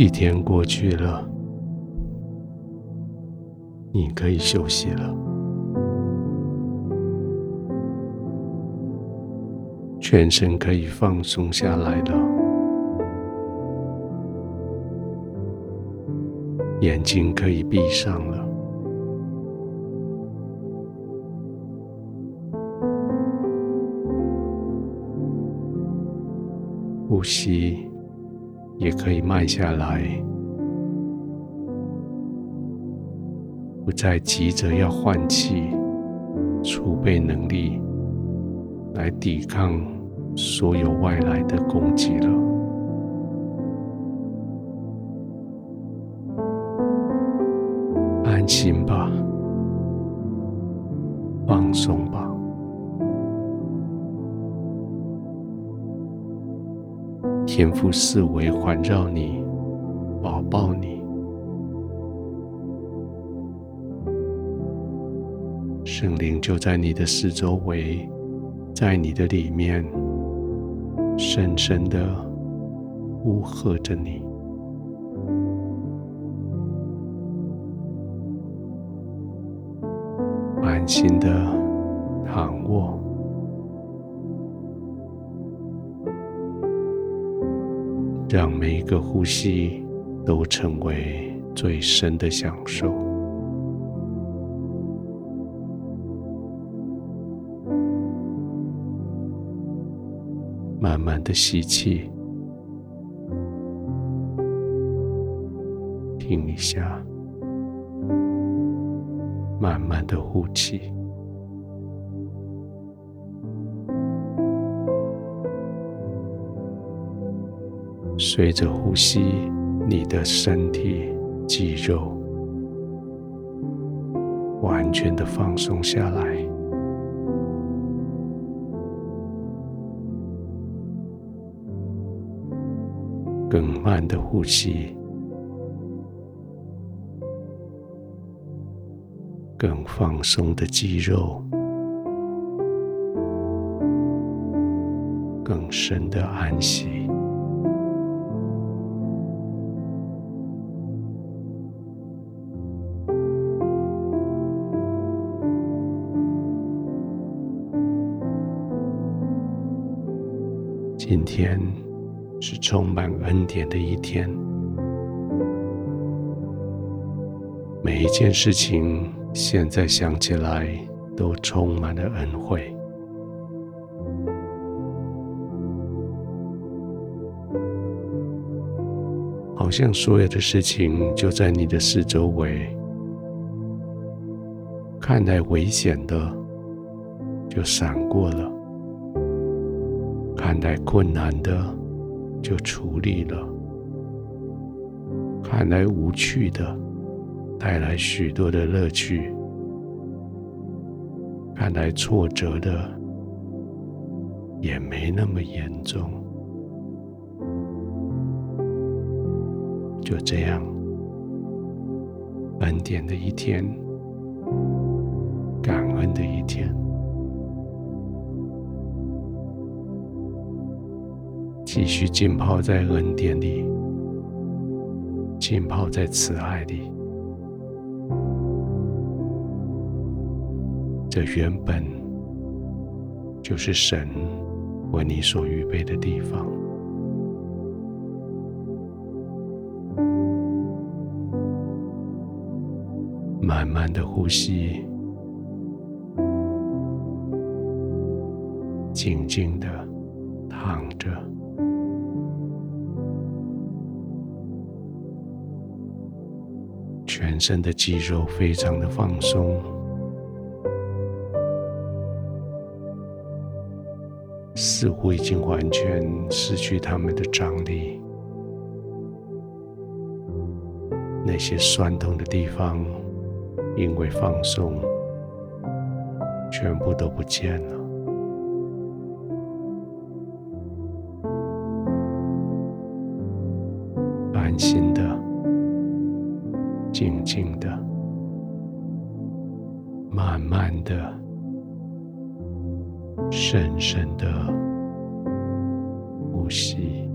一天过去了，你可以休息了，全身可以放松下来了，眼睛可以闭上了。呼吸也可以慢下来，不再急着要换气，储备能力来抵抗所有外来的攻击了。天赋四围环绕你，保抱你，圣灵就在你的四周围，在你的里面，深深的呼喝着你，安心的躺卧。让每一个呼吸都成为最深的享受。慢慢的吸气，停一下，慢慢的呼气。随着呼吸，你的身体肌肉完全的放松下来，更慢的呼吸，更放松的肌肉，更深的安息。今天是充满恩典的一天，每一件事情现在想起来都充满了恩惠，好像所有的事情就在你的四周围，看来危险的就闪过了。看来困难的就处理了，看来无趣的带来许多的乐趣，看来挫折的也没那么严重。就这样，恩典的一天，感恩的一天。继续浸泡在恩典里，浸泡在慈爱里。这原本就是神为你所预备的地方。慢慢的呼吸，静静的躺着。全身的肌肉非常的放松，似乎已经完全失去他们的张力。那些酸痛的地方，因为放松，全部都不见了。安心。静的、慢慢的、深深的呼吸。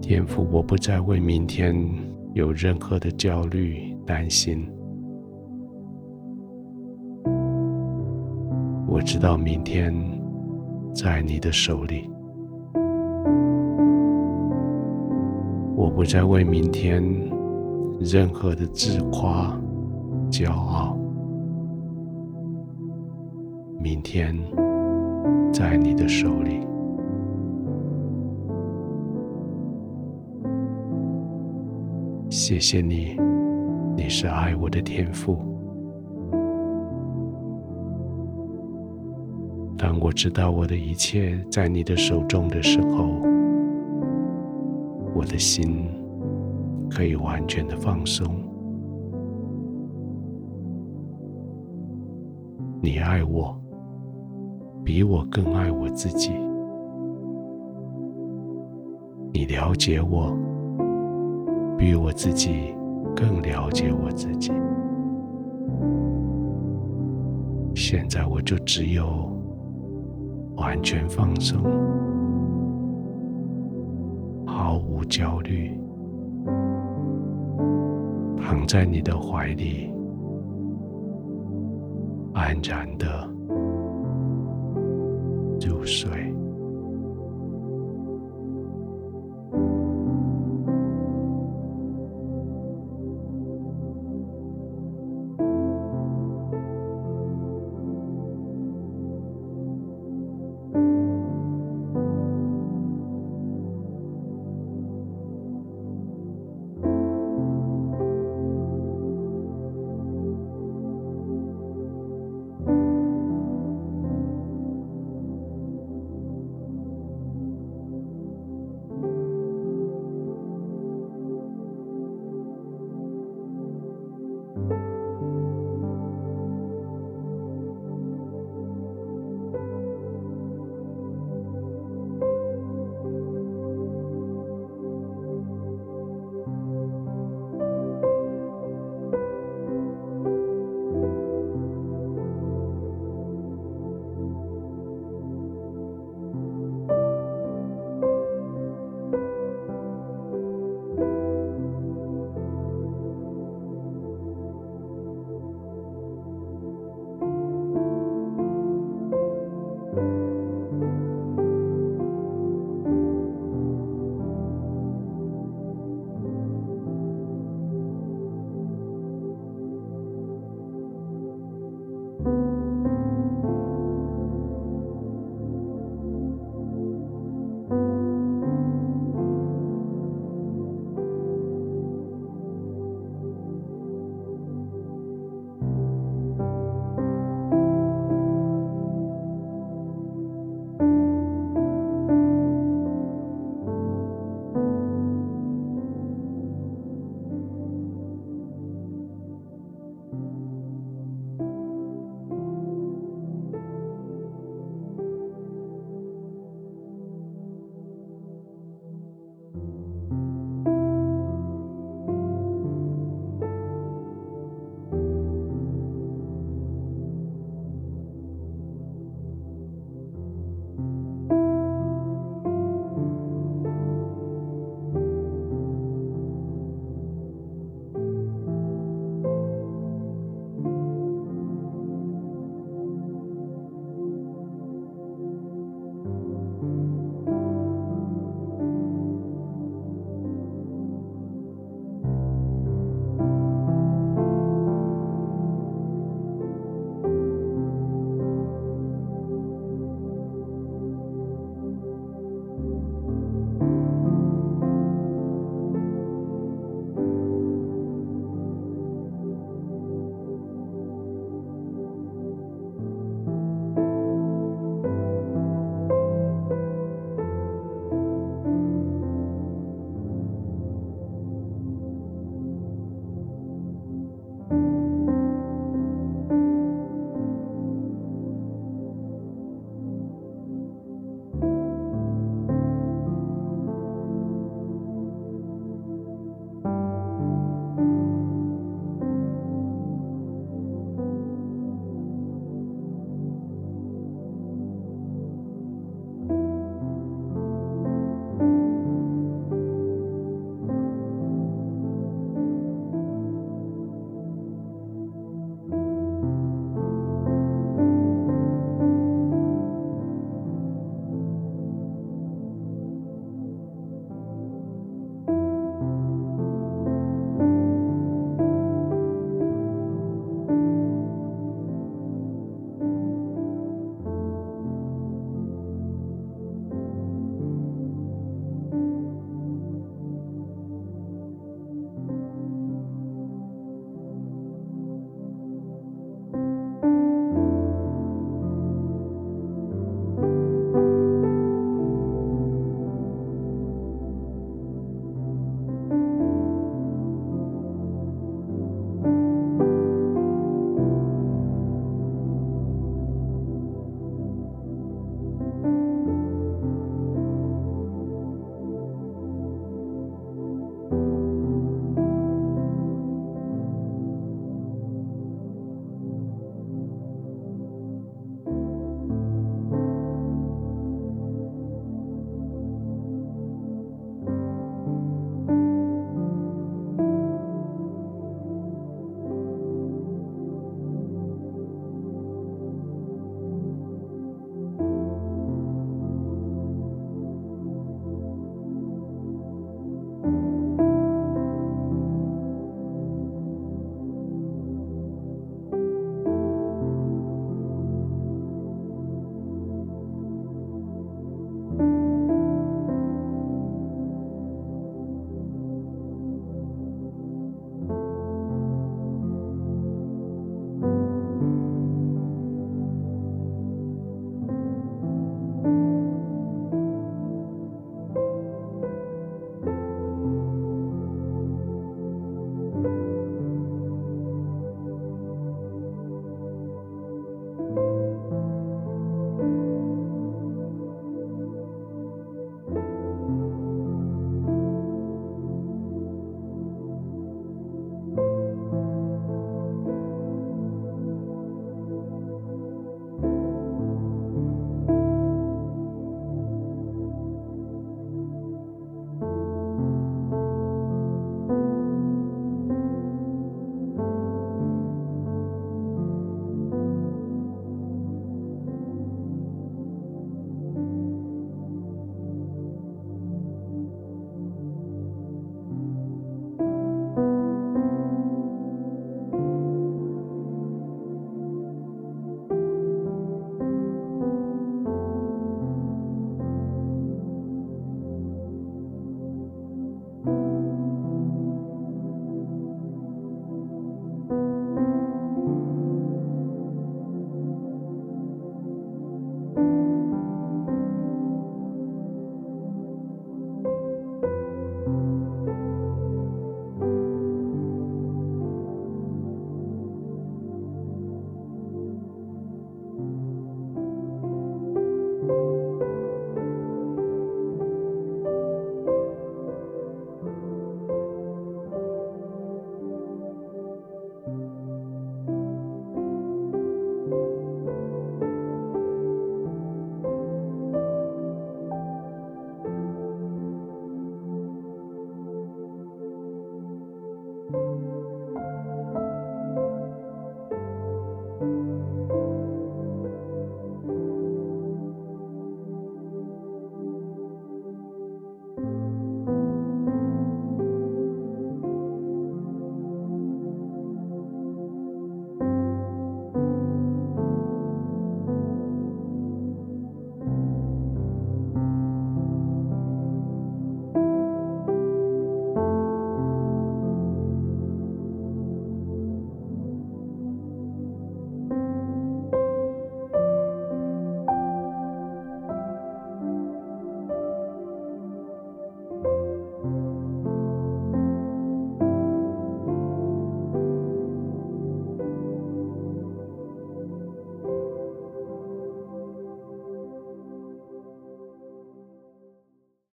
天赋，我不再为明天有任何的焦虑担心。我知道明天在你的手里。我不再为明天任何的自夸、骄傲。明天在你的手里。谢谢你，你是爱我的天赋。当我知道我的一切在你的手中的时候，我的心可以完全的放松。你爱我，比我更爱我自己。你了解我，比我自己更了解我自己。现在我就只有完全放松。毫无焦虑，躺在你的怀里，安然的入睡。